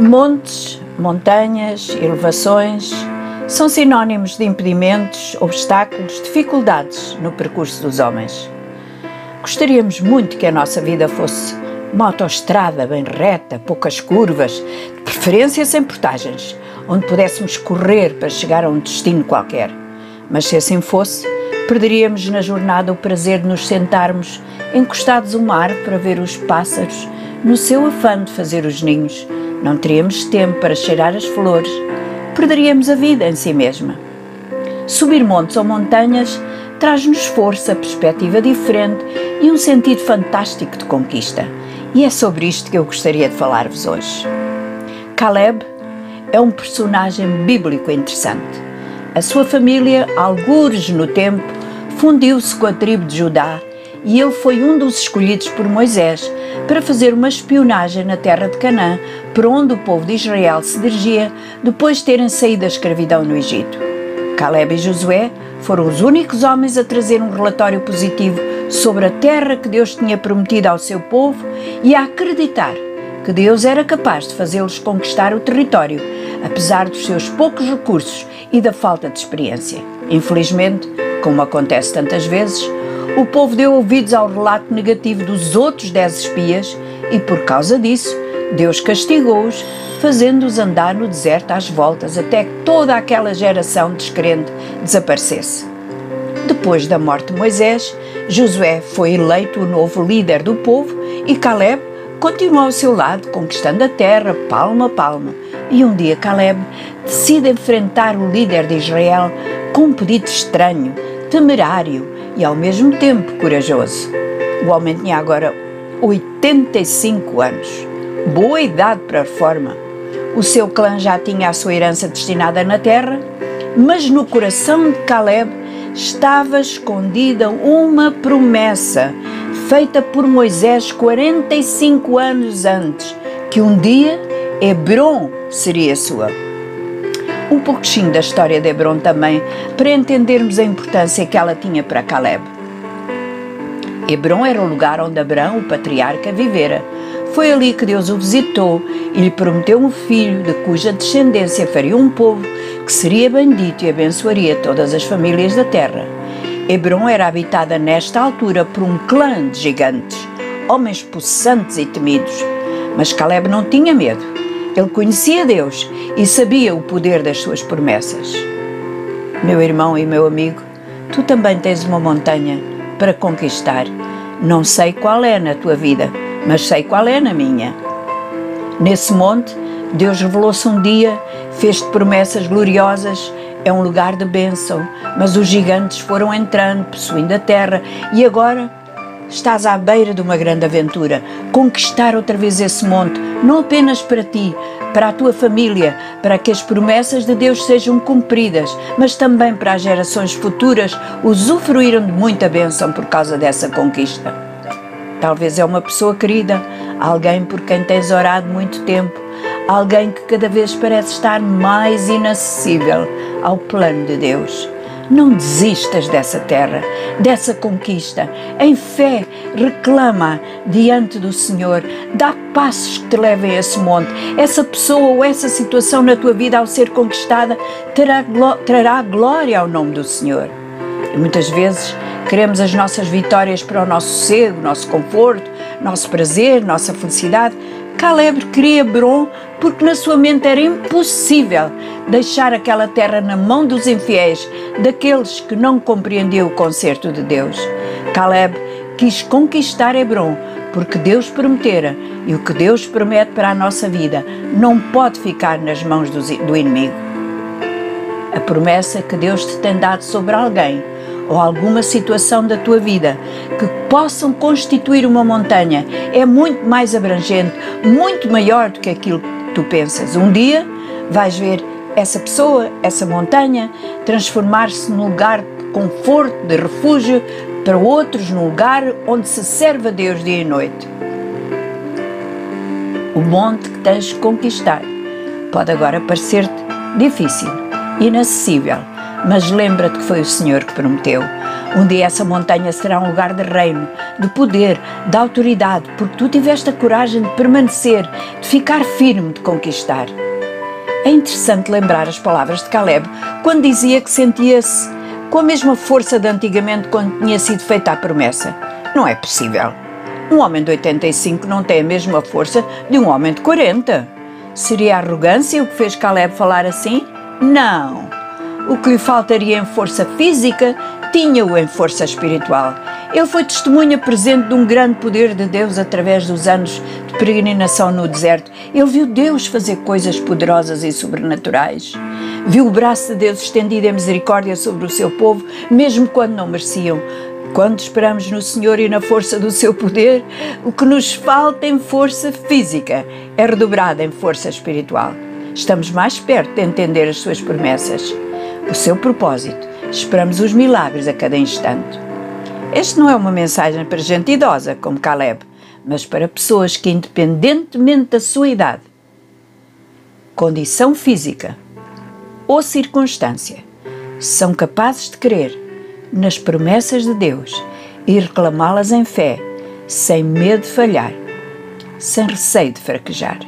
Montes, montanhas, elevações são sinónimos de impedimentos, obstáculos, dificuldades no percurso dos homens. Gostaríamos muito que a nossa vida fosse uma autoestrada bem reta, poucas curvas, de preferência sem portagens, onde pudéssemos correr para chegar a um destino qualquer. Mas se assim fosse, perderíamos na jornada o prazer de nos sentarmos encostados ao mar para ver os pássaros no seu afã de fazer os ninhos não teríamos tempo para cheirar as flores, perderíamos a vida em si mesma. Subir montes ou montanhas traz-nos força, perspectiva diferente e um sentido fantástico de conquista. E é sobre isto que eu gostaria de falar-vos hoje. Caleb é um personagem bíblico interessante. A sua família, algures no tempo, fundiu-se com a tribo de Judá e ele foi um dos escolhidos por Moisés para fazer uma espionagem na terra de Canaã, por onde o povo de Israel se dirigia depois de terem saído da escravidão no Egito. Caleb e Josué foram os únicos homens a trazer um relatório positivo sobre a terra que Deus tinha prometido ao seu povo e a acreditar que Deus era capaz de fazê-los conquistar o território, apesar dos seus poucos recursos e da falta de experiência. Infelizmente, como acontece tantas vezes, o povo deu ouvidos ao relato negativo dos outros dez espias e, por causa disso, Deus castigou-os, fazendo-os andar no deserto às voltas até que toda aquela geração descrente desaparecesse. Depois da morte de Moisés, Josué foi eleito o novo líder do povo e Caleb continuou ao seu lado, conquistando a terra palmo a palmo. E um dia Caleb decide enfrentar o líder de Israel com um pedido estranho, temerário e ao mesmo tempo corajoso. O homem tinha agora 85 anos, boa idade para a reforma. O seu clã já tinha a sua herança destinada na terra, mas no coração de Caleb estava escondida uma promessa feita por Moisés 45 anos antes, que um dia Hebron seria sua um pouquinho da história de Hebron também, para entendermos a importância que ela tinha para Caleb. Hebron era o lugar onde Abraão, o patriarca, vivera. Foi ali que Deus o visitou e lhe prometeu um filho, de cuja descendência faria um povo que seria bendito e abençoaria todas as famílias da terra. Hebron era habitada nesta altura por um clã de gigantes, homens possantes e temidos. Mas Caleb não tinha medo. Ele conhecia Deus e sabia o poder das suas promessas. Meu irmão e meu amigo, tu também tens uma montanha para conquistar. Não sei qual é na tua vida, mas sei qual é na minha. Nesse monte, Deus revelou-se um dia, fez-te promessas gloriosas, é um lugar de bênção, mas os gigantes foram entrando, possuindo a terra, e agora estás à beira de uma grande aventura. Conquistar outra vez esse monte, não apenas para ti, para a tua família, para que as promessas de Deus sejam cumpridas, mas também para as gerações futuras usufruíram de muita bênção por causa dessa conquista. Talvez é uma pessoa querida, alguém por quem tens orado muito tempo, alguém que cada vez parece estar mais inacessível ao plano de Deus. Não desistas dessa terra, dessa conquista. Em fé, reclama diante do Senhor. Dá passos que te levem a esse monte. Essa pessoa ou essa situação na tua vida, ao ser conquistada, terá, trará glória ao nome do Senhor. E muitas vezes queremos as nossas vitórias para o nosso sossego, nosso conforto, nosso prazer, nossa felicidade. Caleb queria Hebron porque na sua mente era impossível deixar aquela terra na mão dos infiéis, daqueles que não compreendiam o concerto de Deus. Caleb quis conquistar Hebron porque Deus prometera e o que Deus promete para a nossa vida não pode ficar nas mãos do inimigo. A promessa que Deus te tem dado sobre alguém ou alguma situação da tua vida que possam constituir uma montanha é muito mais abrangente, muito maior do que aquilo que tu pensas. Um dia vais ver essa pessoa, essa montanha, transformar-se num lugar de conforto, de refúgio para outros, num lugar onde se serve a Deus dia e noite. O monte que tens de conquistar pode agora parecer-te difícil, inacessível, Mas lembra-te que foi o Senhor que prometeu. Um dia essa montanha será um lugar de reino, de poder, de autoridade, porque tu tiveste a coragem de permanecer, de ficar firme, de conquistar. É interessante lembrar as palavras de Caleb quando dizia que sentia-se com a mesma força de antigamente quando tinha sido feita a promessa. Não é possível. Um homem de 85 não tem a mesma força de um homem de 40. Seria arrogância o que fez Caleb falar assim? Não. O que lhe faltaria em força física, tinha-o em força espiritual. Ele foi testemunha presente de um grande poder de Deus através dos anos de peregrinação no deserto. Ele viu Deus fazer coisas poderosas e sobrenaturais. Viu o braço de Deus estendido em misericórdia sobre o seu povo, mesmo quando não mereciam. Quando esperamos no Senhor e na força do seu poder, o que nos falta em força física é redobrado em força espiritual. Estamos mais perto de entender as suas promessas, o seu propósito. Esperamos os milagres a cada instante. Este não é uma mensagem para gente idosa, como Caleb, mas para pessoas que, independentemente da sua idade, condição física ou circunstância, são capazes de crer nas promessas de Deus e reclamá-las em fé, sem medo de falhar, sem receio de fraquejar.